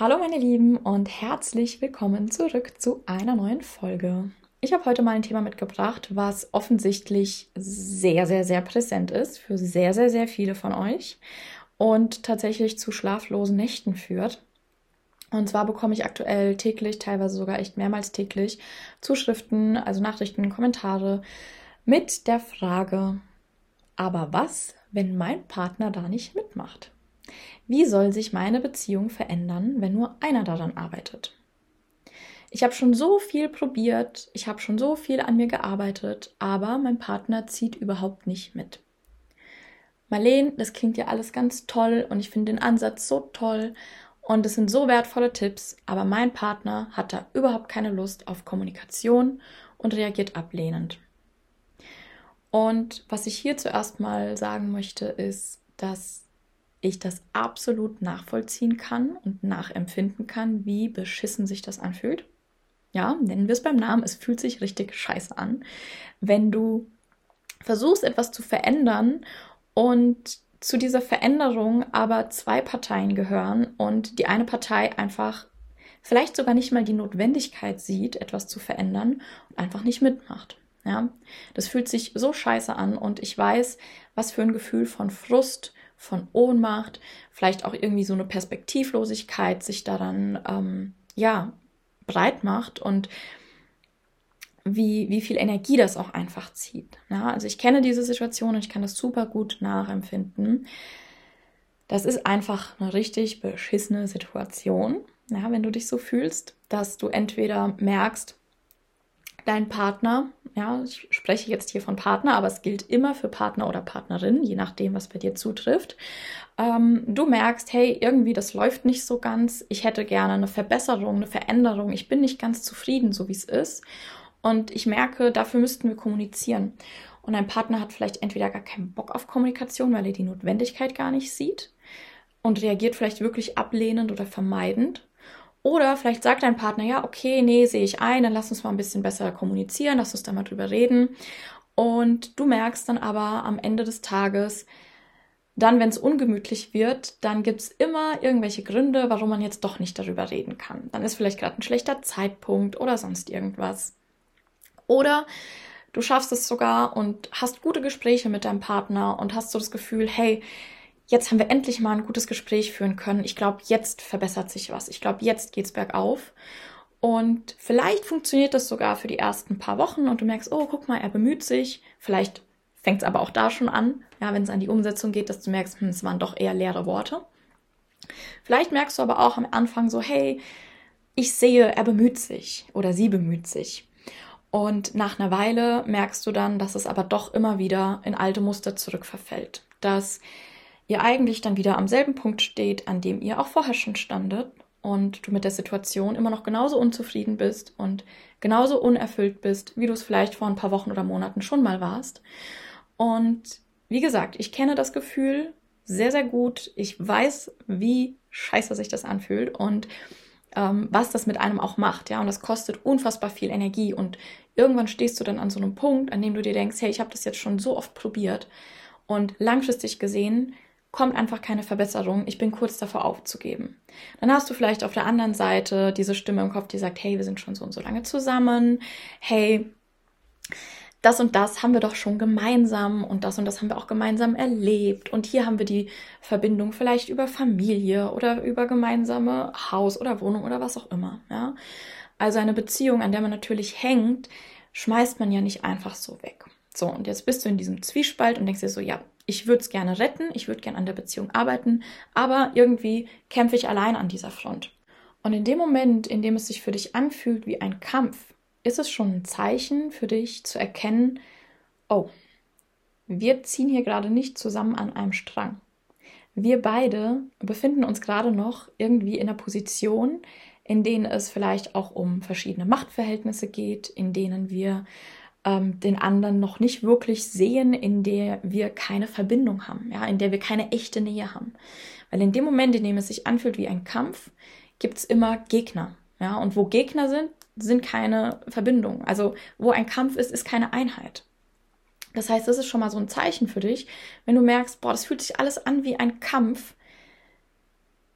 Hallo meine Lieben und herzlich willkommen zurück zu einer neuen Folge. Ich habe heute mal ein Thema mitgebracht, was offensichtlich sehr, sehr, sehr präsent ist für sehr, sehr, sehr viele von euch und tatsächlich zu schlaflosen Nächten führt. Und zwar bekomme ich aktuell täglich, teilweise sogar echt mehrmals täglich, Zuschriften, also Nachrichten, Kommentare mit der Frage, aber was, wenn mein Partner da nicht mitmacht? Wie soll sich meine Beziehung verändern, wenn nur einer daran arbeitet? Ich habe schon so viel probiert, ich habe schon so viel an mir gearbeitet, aber mein Partner zieht überhaupt nicht mit. Marlene, das klingt ja alles ganz toll und ich finde den Ansatz so toll und es sind so wertvolle Tipps, aber mein Partner hat da überhaupt keine Lust auf Kommunikation und reagiert ablehnend. Und was ich hier zuerst mal sagen möchte, ist, dass ich das absolut nachvollziehen kann und nachempfinden kann, wie beschissen sich das anfühlt. Ja, nennen wir es beim Namen, es fühlt sich richtig scheiße an, wenn du versuchst etwas zu verändern und zu dieser Veränderung aber zwei Parteien gehören und die eine Partei einfach vielleicht sogar nicht mal die Notwendigkeit sieht, etwas zu verändern und einfach nicht mitmacht. Ja, das fühlt sich so scheiße an und ich weiß, was für ein Gefühl von Frust, von Ohnmacht, vielleicht auch irgendwie so eine Perspektivlosigkeit sich daran, ähm, ja, breit macht und wie, wie viel Energie das auch einfach zieht. Ja, also ich kenne diese Situation und ich kann das super gut nachempfinden. Das ist einfach eine richtig beschissene Situation, ja, wenn du dich so fühlst, dass du entweder merkst, dein Partner, ja, ich spreche jetzt hier von Partner, aber es gilt immer für Partner oder Partnerin, je nachdem, was bei dir zutrifft. Ähm, du merkst, hey, irgendwie das läuft nicht so ganz, ich hätte gerne eine Verbesserung, eine Veränderung, ich bin nicht ganz zufrieden, so wie es ist. Und ich merke, dafür müssten wir kommunizieren. Und ein Partner hat vielleicht entweder gar keinen Bock auf Kommunikation, weil er die Notwendigkeit gar nicht sieht und reagiert vielleicht wirklich ablehnend oder vermeidend. Oder vielleicht sagt dein Partner, ja, okay, nee, sehe ich ein, dann lass uns mal ein bisschen besser kommunizieren, lass uns da mal drüber reden. Und du merkst dann aber am Ende des Tages, dann, wenn es ungemütlich wird, dann gibt es immer irgendwelche Gründe, warum man jetzt doch nicht darüber reden kann. Dann ist vielleicht gerade ein schlechter Zeitpunkt oder sonst irgendwas. Oder du schaffst es sogar und hast gute Gespräche mit deinem Partner und hast so das Gefühl, hey, jetzt haben wir endlich mal ein gutes Gespräch führen können. Ich glaube, jetzt verbessert sich was. Ich glaube, jetzt geht's bergauf. Und vielleicht funktioniert das sogar für die ersten paar Wochen und du merkst, oh, guck mal, er bemüht sich. Vielleicht fängt es aber auch da schon an, ja, wenn es an die Umsetzung geht, dass du merkst, hm, es waren doch eher leere Worte. Vielleicht merkst du aber auch am Anfang so, hey, ich sehe, er bemüht sich oder sie bemüht sich. Und nach einer Weile merkst du dann, dass es aber doch immer wieder in alte Muster zurückverfällt. Dass ihr eigentlich dann wieder am selben Punkt steht, an dem ihr auch vorher schon standet und du mit der Situation immer noch genauso unzufrieden bist und genauso unerfüllt bist, wie du es vielleicht vor ein paar Wochen oder Monaten schon mal warst. Und wie gesagt, ich kenne das Gefühl sehr, sehr gut. Ich weiß, wie scheiße sich das anfühlt und ähm, was das mit einem auch macht, ja. Und das kostet unfassbar viel Energie und irgendwann stehst du dann an so einem Punkt, an dem du dir denkst, hey, ich habe das jetzt schon so oft probiert und langfristig gesehen kommt einfach keine Verbesserung, ich bin kurz davor aufzugeben. Dann hast du vielleicht auf der anderen Seite diese Stimme im Kopf, die sagt, hey, wir sind schon so und so lange zusammen, hey, das und das haben wir doch schon gemeinsam und das und das haben wir auch gemeinsam erlebt und hier haben wir die Verbindung vielleicht über Familie oder über gemeinsame Haus oder Wohnung oder was auch immer, ja. Also eine Beziehung, an der man natürlich hängt, schmeißt man ja nicht einfach so weg. So, und jetzt bist du in diesem Zwiespalt und denkst dir so, ja, ich würde es gerne retten, ich würde gerne an der Beziehung arbeiten, aber irgendwie kämpfe ich allein an dieser Front. Und in dem Moment, in dem es sich für dich anfühlt wie ein Kampf, ist es schon ein Zeichen für dich zu erkennen, oh, wir ziehen hier gerade nicht zusammen an einem Strang. Wir beide befinden uns gerade noch irgendwie in einer Position, in denen es vielleicht auch um verschiedene Machtverhältnisse geht, in denen wir ähm, den anderen noch nicht wirklich sehen, in der wir keine Verbindung haben, ja, in der wir keine echte Nähe haben. Weil in dem Moment, in dem es sich anfühlt wie ein Kampf, gibt es immer Gegner. Ja, und wo Gegner sind, sind keine Verbindungen. Also wo ein Kampf ist, ist keine Einheit. Das heißt, das ist schon mal so ein Zeichen für dich, wenn du merkst, boah, das fühlt sich alles an wie ein Kampf,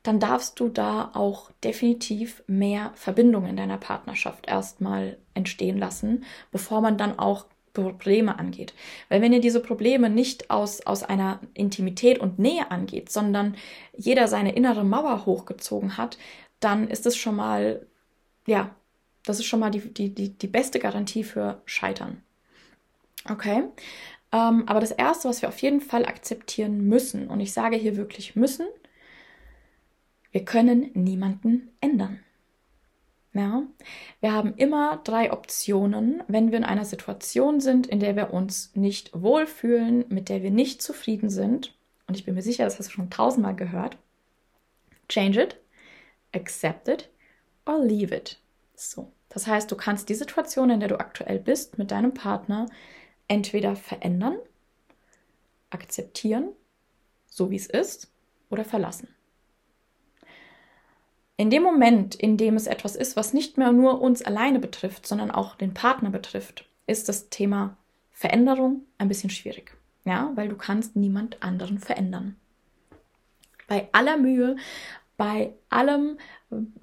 dann darfst du da auch definitiv mehr Verbindung in deiner Partnerschaft erstmal entstehen lassen, bevor man dann auch Probleme angeht. Weil wenn ihr diese Probleme nicht aus, aus einer Intimität und Nähe angeht, sondern jeder seine innere Mauer hochgezogen hat, dann ist es schon mal, ja, das ist schon mal die, die, die, die beste Garantie für Scheitern. Okay? Ähm, aber das Erste, was wir auf jeden Fall akzeptieren müssen, und ich sage hier wirklich müssen, wir können niemanden ändern. Ja, wir haben immer drei Optionen, wenn wir in einer Situation sind, in der wir uns nicht wohlfühlen, mit der wir nicht zufrieden sind. Und ich bin mir sicher, das hast du schon tausendmal gehört. Change it, accept it or leave it. So. Das heißt, du kannst die Situation, in der du aktuell bist, mit deinem Partner entweder verändern, akzeptieren, so wie es ist, oder verlassen. In dem Moment, in dem es etwas ist, was nicht mehr nur uns alleine betrifft, sondern auch den Partner betrifft, ist das Thema Veränderung ein bisschen schwierig. Ja, weil du kannst niemand anderen verändern. Bei aller Mühe, bei allem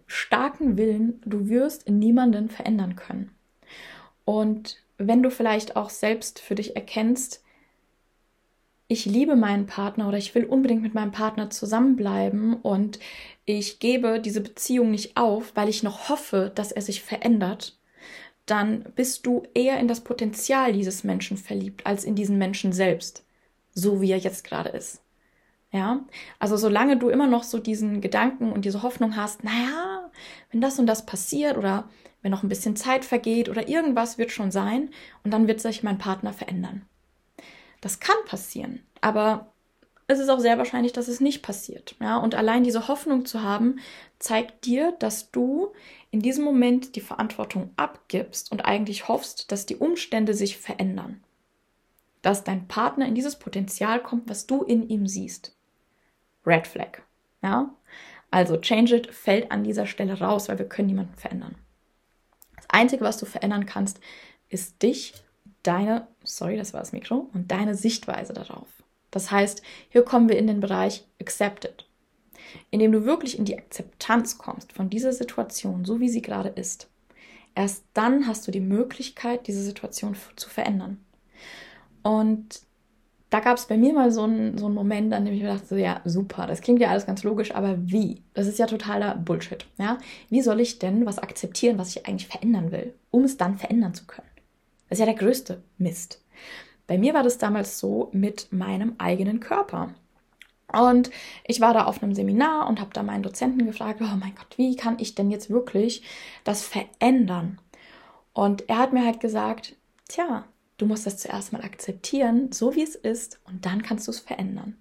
starken Willen, du wirst niemanden verändern können. Und wenn du vielleicht auch selbst für dich erkennst, ich liebe meinen Partner oder ich will unbedingt mit meinem Partner zusammenbleiben und ich gebe diese Beziehung nicht auf, weil ich noch hoffe, dass er sich verändert, dann bist du eher in das Potenzial dieses Menschen verliebt als in diesen Menschen selbst, so wie er jetzt gerade ist. Ja, also solange du immer noch so diesen Gedanken und diese Hoffnung hast, naja, wenn das und das passiert oder wenn noch ein bisschen Zeit vergeht oder irgendwas wird schon sein und dann wird sich mein Partner verändern. Das kann passieren, aber es ist auch sehr wahrscheinlich, dass es nicht passiert. Ja, und allein diese Hoffnung zu haben, zeigt dir, dass du in diesem Moment die Verantwortung abgibst und eigentlich hoffst, dass die Umstände sich verändern. Dass dein Partner in dieses Potenzial kommt, was du in ihm siehst. Red Flag. Ja? Also Change It fällt an dieser Stelle raus, weil wir können niemanden verändern. Das Einzige, was du verändern kannst, ist dich deine, sorry, das war das Mikro, und deine Sichtweise darauf. Das heißt, hier kommen wir in den Bereich Accepted, indem du wirklich in die Akzeptanz kommst von dieser Situation, so wie sie gerade ist. Erst dann hast du die Möglichkeit, diese Situation zu verändern. Und da gab es bei mir mal so einen, so einen Moment, an dem ich mir dachte, so, ja, super, das klingt ja alles ganz logisch, aber wie? Das ist ja totaler Bullshit. Ja? Wie soll ich denn was akzeptieren, was ich eigentlich verändern will, um es dann verändern zu können? Ist ja der größte Mist. Bei mir war das damals so mit meinem eigenen Körper. Und ich war da auf einem Seminar und habe da meinen Dozenten gefragt, oh mein Gott, wie kann ich denn jetzt wirklich das verändern? Und er hat mir halt gesagt, tja, du musst das zuerst mal akzeptieren, so wie es ist, und dann kannst du es verändern.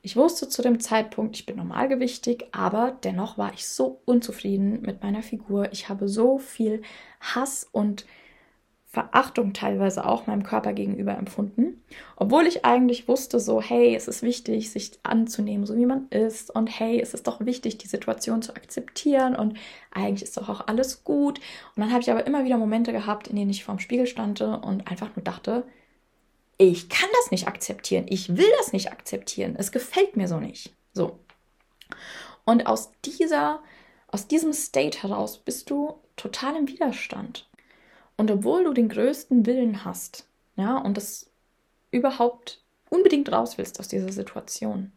Ich wusste zu dem Zeitpunkt, ich bin normalgewichtig, aber dennoch war ich so unzufrieden mit meiner Figur. Ich habe so viel Hass und Verachtung teilweise auch meinem Körper gegenüber empfunden, obwohl ich eigentlich wusste, so, hey, es ist wichtig, sich anzunehmen, so wie man ist und hey, es ist doch wichtig, die Situation zu akzeptieren und eigentlich ist doch auch alles gut. Und dann habe ich aber immer wieder Momente gehabt, in denen ich vorm Spiegel stand und einfach nur dachte, ich kann das nicht akzeptieren, ich will das nicht akzeptieren, es gefällt mir so nicht. So. Und aus dieser, aus diesem State heraus bist du total im Widerstand. Und obwohl du den größten Willen hast, ja, und das überhaupt unbedingt raus willst aus dieser Situation,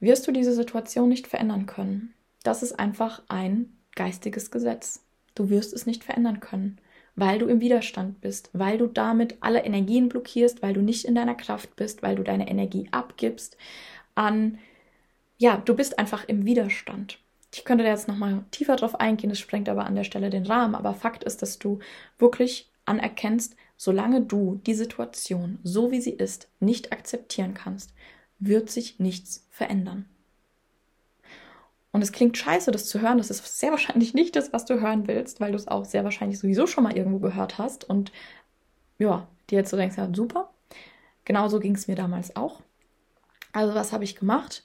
wirst du diese Situation nicht verändern können. Das ist einfach ein geistiges Gesetz. Du wirst es nicht verändern können. weil du im Widerstand bist, weil du damit alle Energien blockierst, weil du nicht in deiner Kraft bist, weil du deine Energie abgibst an, ja, du bist einfach im Widerstand. Ich könnte da jetzt nochmal tiefer drauf eingehen, das sprengt aber an der Stelle den Rahmen, aber Fakt ist, dass du wirklich anerkennst, solange du die Situation, so wie sie ist, nicht akzeptieren kannst, wird sich nichts verändern. Und es klingt scheiße, das zu hören. Das ist sehr wahrscheinlich nicht das, was du hören willst, weil du es auch sehr wahrscheinlich sowieso schon mal irgendwo gehört hast. Und ja, dir jetzt so denkst, ja, super. Genauso ging es mir damals auch. Also, was habe ich gemacht?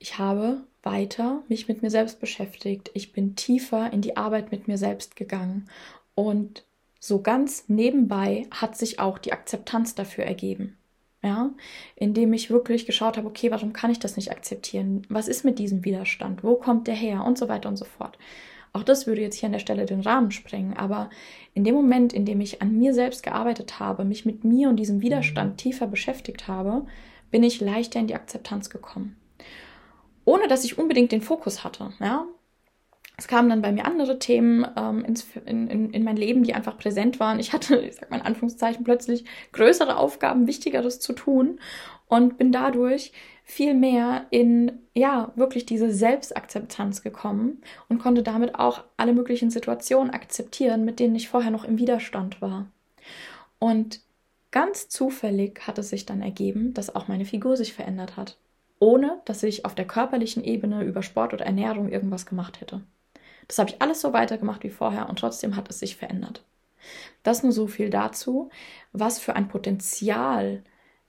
Ich habe weiter mich mit mir selbst beschäftigt. Ich bin tiefer in die Arbeit mit mir selbst gegangen. Und so ganz nebenbei hat sich auch die Akzeptanz dafür ergeben ja, indem ich wirklich geschaut habe, okay, warum kann ich das nicht akzeptieren? Was ist mit diesem Widerstand? Wo kommt der her? Und so weiter und so fort. Auch das würde jetzt hier an der Stelle den Rahmen sprengen, aber in dem Moment, in dem ich an mir selbst gearbeitet habe, mich mit mir und diesem Widerstand tiefer beschäftigt habe, bin ich leichter in die Akzeptanz gekommen. Ohne dass ich unbedingt den Fokus hatte, ja. Es kamen dann bei mir andere Themen ähm, ins, in, in, in mein Leben, die einfach präsent waren. Ich hatte, ich sag mal in Anführungszeichen, plötzlich größere Aufgaben, Wichtigeres zu tun und bin dadurch viel mehr in, ja, wirklich diese Selbstakzeptanz gekommen und konnte damit auch alle möglichen Situationen akzeptieren, mit denen ich vorher noch im Widerstand war. Und ganz zufällig hat es sich dann ergeben, dass auch meine Figur sich verändert hat, ohne dass ich auf der körperlichen Ebene über Sport oder Ernährung irgendwas gemacht hätte. Das habe ich alles so weitergemacht wie vorher und trotzdem hat es sich verändert. Das nur so viel dazu, was für ein Potenzial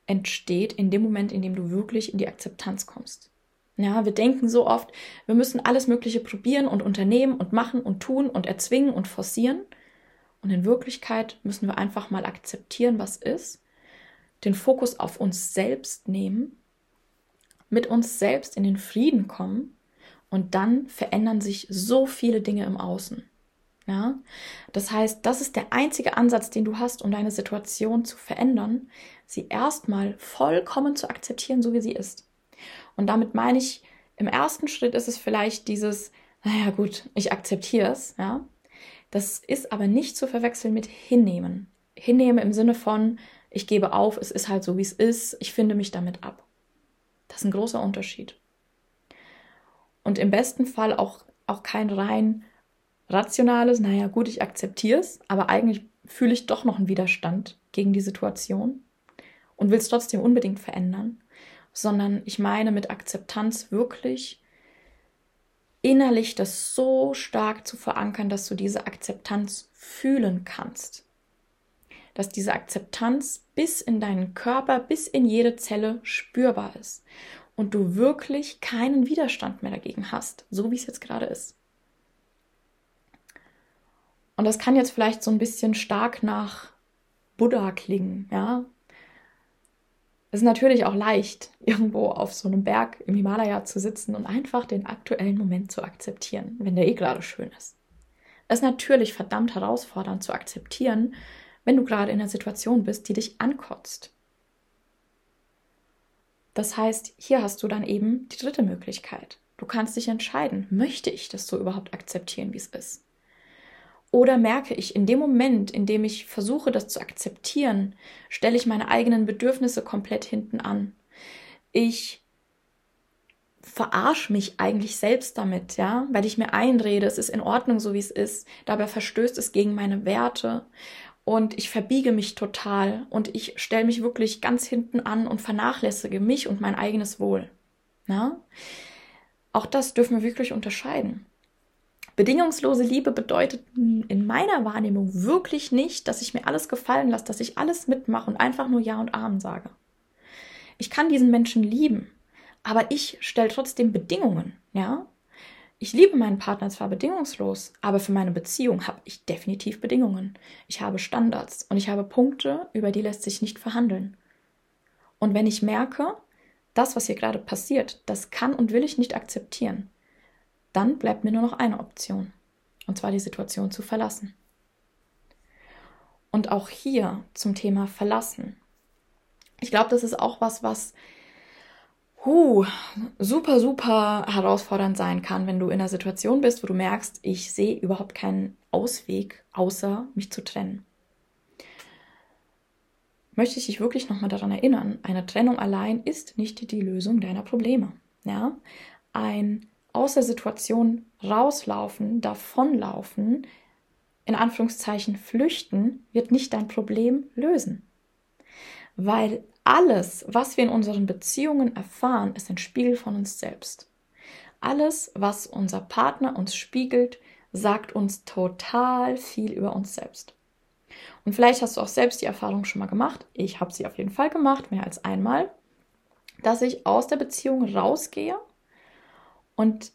entsteht in dem Moment, in dem du wirklich in die Akzeptanz kommst. Ja, wir denken so oft, wir müssen alles Mögliche probieren und unternehmen und machen und tun und erzwingen und forcieren. Und in Wirklichkeit müssen wir einfach mal akzeptieren, was ist, den Fokus auf uns selbst nehmen, mit uns selbst in den Frieden kommen und dann verändern sich so viele Dinge im Außen. Ja? Das heißt, das ist der einzige Ansatz, den du hast, um deine Situation zu verändern, sie erstmal vollkommen zu akzeptieren, so wie sie ist. Und damit meine ich, im ersten Schritt ist es vielleicht dieses, naja gut, ich akzeptiere es, ja. Das ist aber nicht zu verwechseln mit hinnehmen. Hinnehmen im Sinne von, ich gebe auf, es ist halt so, wie es ist, ich finde mich damit ab. Das ist ein großer Unterschied und im besten Fall auch, auch kein rein rationales, naja gut, ich akzeptiere es, aber eigentlich fühle ich doch noch einen Widerstand gegen die Situation und will es trotzdem unbedingt verändern, sondern ich meine mit Akzeptanz wirklich innerlich das so stark zu verankern, dass du diese Akzeptanz fühlen kannst. Dass diese Akzeptanz bis in deinen Körper, bis in jede Zelle spürbar ist und du wirklich keinen Widerstand mehr dagegen hast, so wie es jetzt gerade ist. Und das kann jetzt vielleicht so ein bisschen stark nach Buddha klingen, ja. Es ist natürlich auch leicht, irgendwo auf so einem Berg im Himalaya zu sitzen und einfach den aktuellen Moment zu akzeptieren, wenn der eh gerade schön ist. Es ist natürlich verdammt herausfordernd zu akzeptieren, wenn du gerade in einer Situation bist, die dich ankotzt, das heißt, hier hast du dann eben die dritte Möglichkeit. Du kannst dich entscheiden, möchte ich das so überhaupt akzeptieren, wie es ist? Oder merke ich in dem Moment, in dem ich versuche, das zu akzeptieren, stelle ich meine eigenen Bedürfnisse komplett hinten an. Ich verarsche mich eigentlich selbst damit, ja, weil ich mir einrede, es ist in Ordnung, so wie es ist. Dabei verstößt es gegen meine Werte und ich verbiege mich total und ich stelle mich wirklich ganz hinten an und vernachlässige mich und mein eigenes Wohl. Na? Auch das dürfen wir wirklich unterscheiden. Bedingungslose Liebe bedeutet in meiner Wahrnehmung wirklich nicht, dass ich mir alles gefallen lasse, dass ich alles mitmache und einfach nur Ja und Amen sage. Ich kann diesen Menschen lieben, aber ich stelle trotzdem Bedingungen, ja? Ich liebe meinen Partner zwar bedingungslos, aber für meine Beziehung habe ich definitiv Bedingungen. Ich habe Standards und ich habe Punkte, über die lässt sich nicht verhandeln. Und wenn ich merke, das, was hier gerade passiert, das kann und will ich nicht akzeptieren, dann bleibt mir nur noch eine Option, und zwar die Situation zu verlassen. Und auch hier zum Thema Verlassen. Ich glaube, das ist auch was, was huh, super, super herausfordernd sein kann, wenn du in einer Situation bist, wo du merkst, ich sehe überhaupt keinen Ausweg, außer mich zu trennen. Möchte ich dich wirklich nochmal daran erinnern, eine Trennung allein ist nicht die Lösung deiner Probleme. Ja? Ein aus der Situation rauslaufen, davonlaufen, in Anführungszeichen flüchten, wird nicht dein Problem lösen. Weil alles, was wir in unseren Beziehungen erfahren, ist ein Spiegel von uns selbst. Alles, was unser Partner uns spiegelt, sagt uns total viel über uns selbst. Und vielleicht hast du auch selbst die Erfahrung schon mal gemacht. Ich habe sie auf jeden Fall gemacht, mehr als einmal, dass ich aus der Beziehung rausgehe und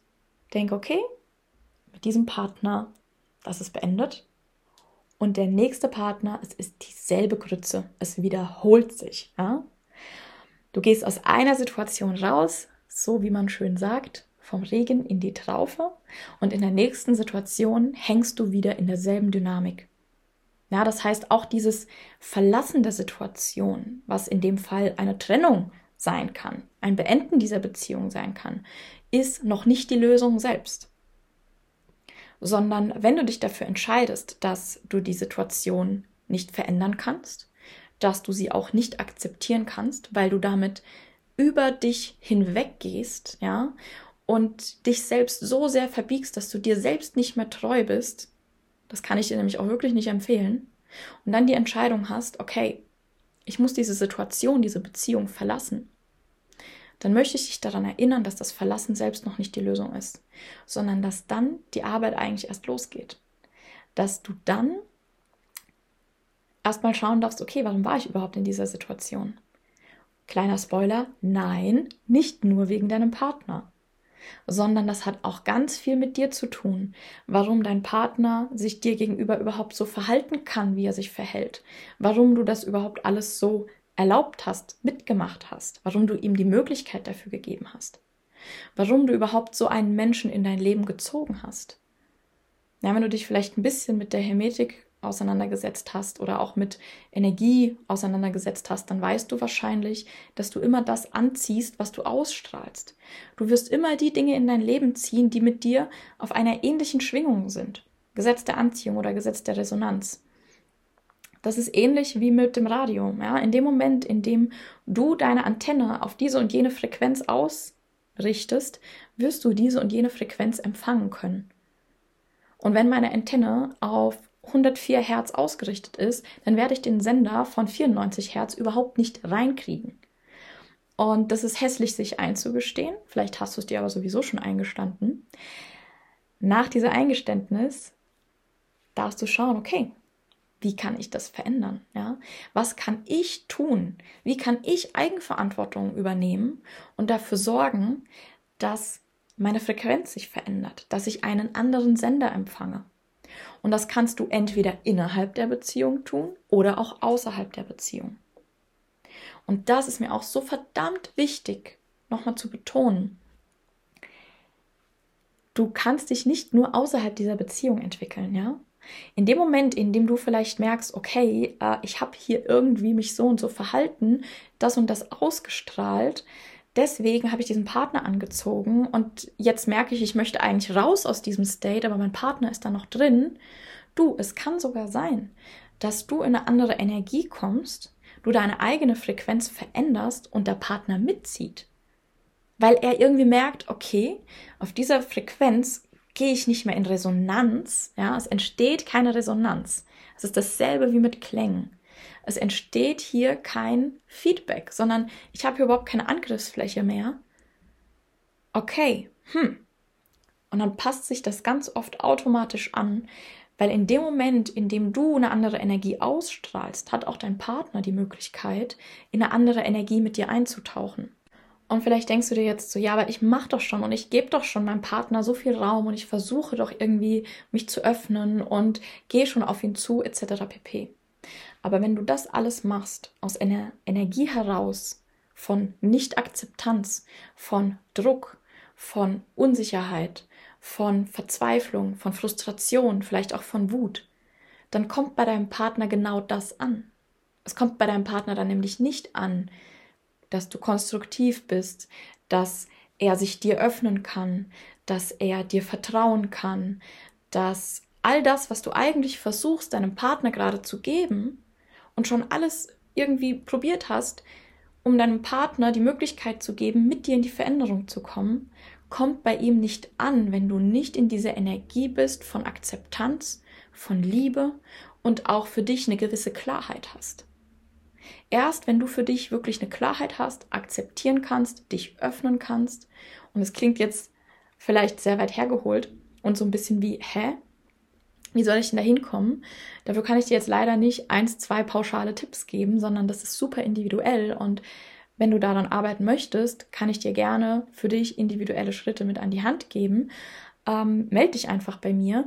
denke, okay, mit diesem Partner, das ist beendet. Und der nächste Partner, es ist dieselbe Grütze. Es wiederholt sich. Ja? Du gehst aus einer Situation raus, so wie man schön sagt, vom Regen in die Traufe. Und in der nächsten Situation hängst du wieder in derselben Dynamik. Ja, das heißt auch dieses Verlassen der Situation, was in dem Fall eine Trennung sein kann, ein Beenden dieser Beziehung sein kann, ist noch nicht die Lösung selbst sondern wenn du dich dafür entscheidest, dass du die Situation nicht verändern kannst, dass du sie auch nicht akzeptieren kannst, weil du damit über dich hinweggehst, ja, und dich selbst so sehr verbiegst, dass du dir selbst nicht mehr treu bist, das kann ich dir nämlich auch wirklich nicht empfehlen, und dann die Entscheidung hast, okay, ich muss diese Situation, diese Beziehung verlassen, dann möchte ich dich daran erinnern, dass das Verlassen selbst noch nicht die Lösung ist, sondern dass dann die Arbeit eigentlich erst losgeht. Dass du dann erstmal schauen darfst, okay, warum war ich überhaupt in dieser Situation? Kleiner Spoiler, nein, nicht nur wegen deinem Partner, sondern das hat auch ganz viel mit dir zu tun, warum dein Partner sich dir gegenüber überhaupt so verhalten kann, wie er sich verhält, warum du das überhaupt alles so erlaubt hast, mitgemacht hast, warum du ihm die Möglichkeit dafür gegeben hast, warum du überhaupt so einen Menschen in dein Leben gezogen hast. Ja, wenn du dich vielleicht ein bisschen mit der Hermetik auseinandergesetzt hast oder auch mit Energie auseinandergesetzt hast, dann weißt du wahrscheinlich, dass du immer das anziehst, was du ausstrahlst. Du wirst immer die Dinge in dein Leben ziehen, die mit dir auf einer ähnlichen Schwingung sind. Gesetz der Anziehung oder Gesetz der Resonanz. Das ist ähnlich wie mit dem Radio. Ja? In dem Moment, in dem du deine Antenne auf diese und jene Frequenz ausrichtest, wirst du diese und jene Frequenz empfangen können. Und wenn meine Antenne auf 104 Hertz ausgerichtet ist, dann werde ich den Sender von 94 Hertz überhaupt nicht reinkriegen. Und das ist hässlich, sich einzugestehen. Vielleicht hast du es dir aber sowieso schon eingestanden. Nach dieser Eingeständnis darfst du schauen, okay, wie kann ich das verändern? Ja? Was kann ich tun? Wie kann ich Eigenverantwortung übernehmen und dafür sorgen, dass meine Frequenz sich verändert, dass ich einen anderen Sender empfange? Und das kannst du entweder innerhalb der Beziehung tun oder auch außerhalb der Beziehung. Und das ist mir auch so verdammt wichtig, nochmal zu betonen. Du kannst dich nicht nur außerhalb dieser Beziehung entwickeln, ja? In dem Moment, in dem du vielleicht merkst, okay, äh, ich habe hier irgendwie mich so und so verhalten, das und das ausgestrahlt, deswegen habe ich diesen Partner angezogen und jetzt merke ich, ich möchte eigentlich raus aus diesem State, aber mein Partner ist da noch drin. Du, es kann sogar sein, dass du in eine andere Energie kommst, du deine eigene Frequenz veränderst und der Partner mitzieht. Weil er irgendwie merkt, okay, auf dieser Frequenz gehe ich nicht mehr in Resonanz, ja, es entsteht keine Resonanz. Es ist dasselbe wie mit Klängen. Es entsteht hier kein Feedback, sondern ich habe hier überhaupt keine Angriffsfläche mehr. Okay, hm. Und dann passt sich das ganz oft automatisch an, weil in dem Moment, in dem du eine andere Energie ausstrahlst, hat auch dein Partner die Möglichkeit, in eine andere Energie mit dir einzutauchen. Und vielleicht denkst du dir jetzt so, ja, aber ich mache doch schon und ich gebe doch schon meinem Partner so viel Raum und ich versuche doch irgendwie mich zu öffnen und gehe schon auf ihn zu, etc. pp. Aber wenn du das alles machst aus einer Energie heraus von Nicht-Akzeptanz, von Druck, von Unsicherheit, von Verzweiflung, von Frustration, vielleicht auch von Wut, dann kommt bei deinem Partner genau das an. Es kommt bei deinem Partner dann nämlich nicht an, dass du konstruktiv bist, dass er sich dir öffnen kann, dass er dir vertrauen kann, dass all das, was du eigentlich versuchst, deinem Partner gerade zu geben und schon alles irgendwie probiert hast, um deinem Partner die Möglichkeit zu geben, mit dir in die Veränderung zu kommen, kommt bei ihm nicht an, wenn du nicht in dieser Energie bist von Akzeptanz, von Liebe und auch für dich eine gewisse Klarheit hast. Erst wenn du für dich wirklich eine Klarheit hast, akzeptieren kannst, dich öffnen kannst, und es klingt jetzt vielleicht sehr weit hergeholt und so ein bisschen wie, hä? Wie soll ich denn da hinkommen? Dafür kann ich dir jetzt leider nicht eins, zwei pauschale Tipps geben, sondern das ist super individuell und wenn du daran arbeiten möchtest, kann ich dir gerne für dich individuelle Schritte mit an die Hand geben. Ähm, meld dich einfach bei mir.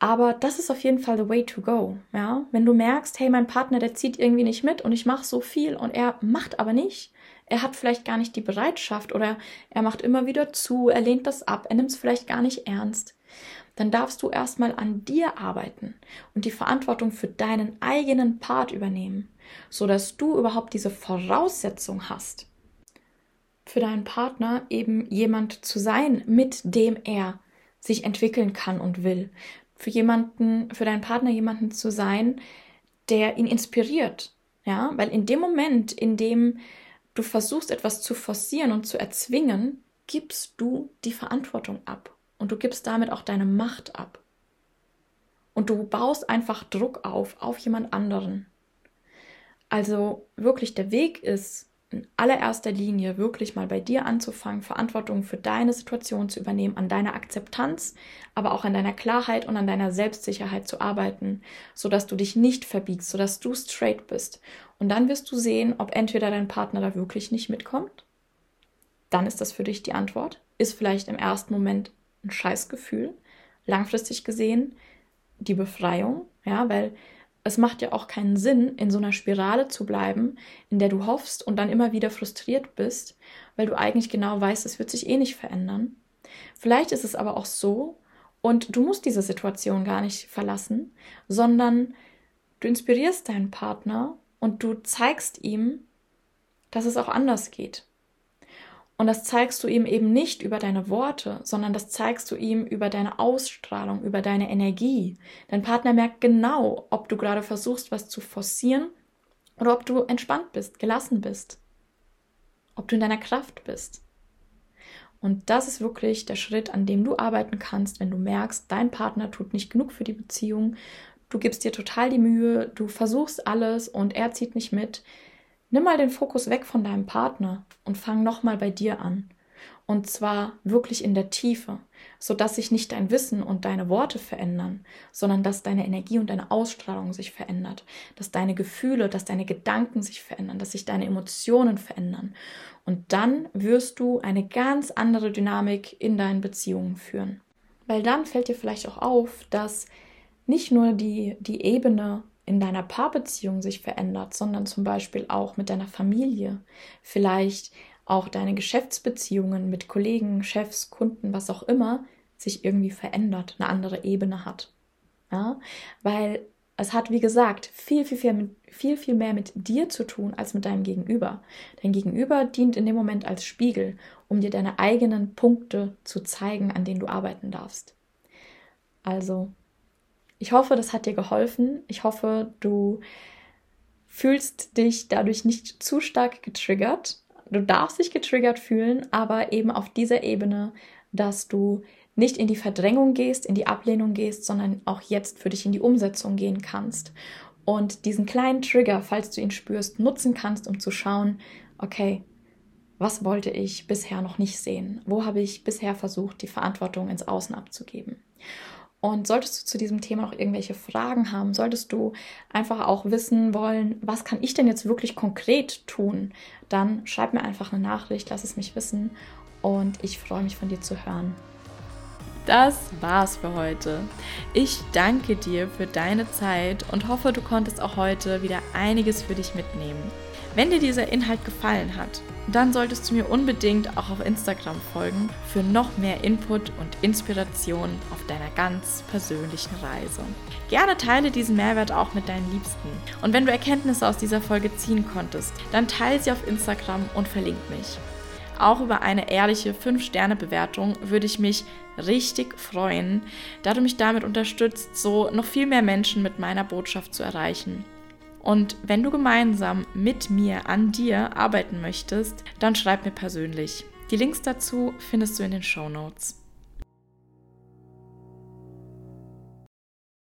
Aber das ist auf jeden Fall the way to go. Ja? Wenn du merkst, hey, mein Partner, der zieht irgendwie nicht mit und ich mache so viel und er macht aber nicht. Er hat vielleicht gar nicht die Bereitschaft oder er macht immer wieder zu, er lehnt das ab, er nimmt es vielleicht gar nicht ernst dann darfst du erstmal an dir arbeiten und die Verantwortung für deinen eigenen Part übernehmen, sodass du überhaupt diese Voraussetzung hast, für deinen Partner eben jemand zu sein, mit dem er sich entwickeln kann und will. Für jemanden, für deinen Partner jemanden zu sein, der ihn inspiriert. Ja, weil in dem Moment, in dem du versuchst, etwas zu forcieren und zu erzwingen, gibst du die Verantwortung ab und du gibst damit auch deine Macht ab. Und du baust einfach Druck auf, auf jemand anderen. Also wirklich der Weg ist, in allererster Linie wirklich mal bei dir anzufangen, Verantwortung für deine Situation zu übernehmen, an deiner Akzeptanz, aber auch an deiner Klarheit und an deiner Selbstsicherheit zu arbeiten, sodass du dich nicht verbiegst, sodass du straight bist. Und dann wirst du sehen, ob entweder dein Partner da wirklich nicht mitkommt, dann ist das für dich die Antwort, ist vielleicht im ersten Moment ein Scheißgefühl, langfristig gesehen die Befreiung, ja, weil es macht ja auch keinen Sinn, in so einer Spirale zu bleiben, in der du hoffst und dann immer wieder frustriert bist, weil du eigentlich genau weißt, es wird sich eh nicht verändern. Vielleicht ist es aber auch so, und du musst diese Situation gar nicht verlassen, sondern du inspirierst deinen Partner und du zeigst ihm, dass es auch anders geht. Und das zeigst du ihm eben nicht über deine Worte, sondern das zeigst du ihm über deine Ausstrahlung, über deine Energie. Dein Partner merkt genau, ob du gerade versuchst, was zu forcieren oder ob du entspannt bist, gelassen bist, ob du in deiner Kraft bist. Und das ist wirklich der Schritt, an dem du arbeiten kannst, wenn du merkst, dein Partner tut nicht genug für die Beziehung, du gibst dir total die Mühe, du versuchst alles und er zieht nicht mit Nimm mal den Fokus weg von deinem Partner und fang nochmal bei dir an. Und zwar wirklich in der Tiefe, sodass sich nicht dein Wissen und deine Worte verändern, sondern dass deine Energie und deine Ausstrahlung sich verändert, dass deine Gefühle, dass deine Gedanken sich verändern, dass sich deine Emotionen verändern. Und dann wirst du eine ganz andere Dynamik in deinen Beziehungen führen. Weil dann fällt dir vielleicht auch auf, dass nicht nur die, die Ebene in deiner Paarbeziehung sich verändert, sondern zum Beispiel auch mit deiner Familie, vielleicht auch deine Geschäftsbeziehungen mit Kollegen, Chefs, Kunden, was auch immer, sich irgendwie verändert, eine andere Ebene hat. Ja? Weil es hat, wie gesagt, viel, viel, viel, viel, viel mehr mit dir zu tun als mit deinem Gegenüber. Dein Gegenüber dient in dem Moment als Spiegel, um dir deine eigenen Punkte zu zeigen, an denen du arbeiten darfst. Also ich hoffe, das hat dir geholfen. Ich hoffe, du fühlst dich dadurch nicht zu stark getriggert. Du darfst dich getriggert fühlen, aber eben auf dieser Ebene, dass du nicht in die Verdrängung gehst, in die Ablehnung gehst, sondern auch jetzt für dich in die Umsetzung gehen kannst und diesen kleinen Trigger, falls du ihn spürst, nutzen kannst, um zu schauen, okay, was wollte ich bisher noch nicht sehen? Wo habe ich bisher versucht, die Verantwortung ins Außen abzugeben? Und solltest du zu diesem Thema noch irgendwelche Fragen haben, solltest du einfach auch wissen wollen, was kann ich denn jetzt wirklich konkret tun, dann schreib mir einfach eine Nachricht, lass es mich wissen und ich freue mich von dir zu hören. Das war's für heute. Ich danke dir für deine Zeit und hoffe, du konntest auch heute wieder einiges für dich mitnehmen. Wenn dir dieser Inhalt gefallen hat, dann solltest du mir unbedingt auch auf Instagram folgen für noch mehr Input und Inspiration auf deiner ganz persönlichen Reise. Gerne teile diesen Mehrwert auch mit deinen Liebsten. Und wenn du Erkenntnisse aus dieser Folge ziehen konntest, dann teile sie auf Instagram und verlink mich. auch über eine ehrliche 5-Sterne-Bewertung würde ich mich richtig freuen, da du mich damit unterstützt, so noch viel mehr Menschen mit meiner Botschaft zu erreichen. Und wenn du gemeinsam mit mir an dir arbeiten möchtest, dann schreib mir persönlich. Die Links dazu findest du in den Show Notes.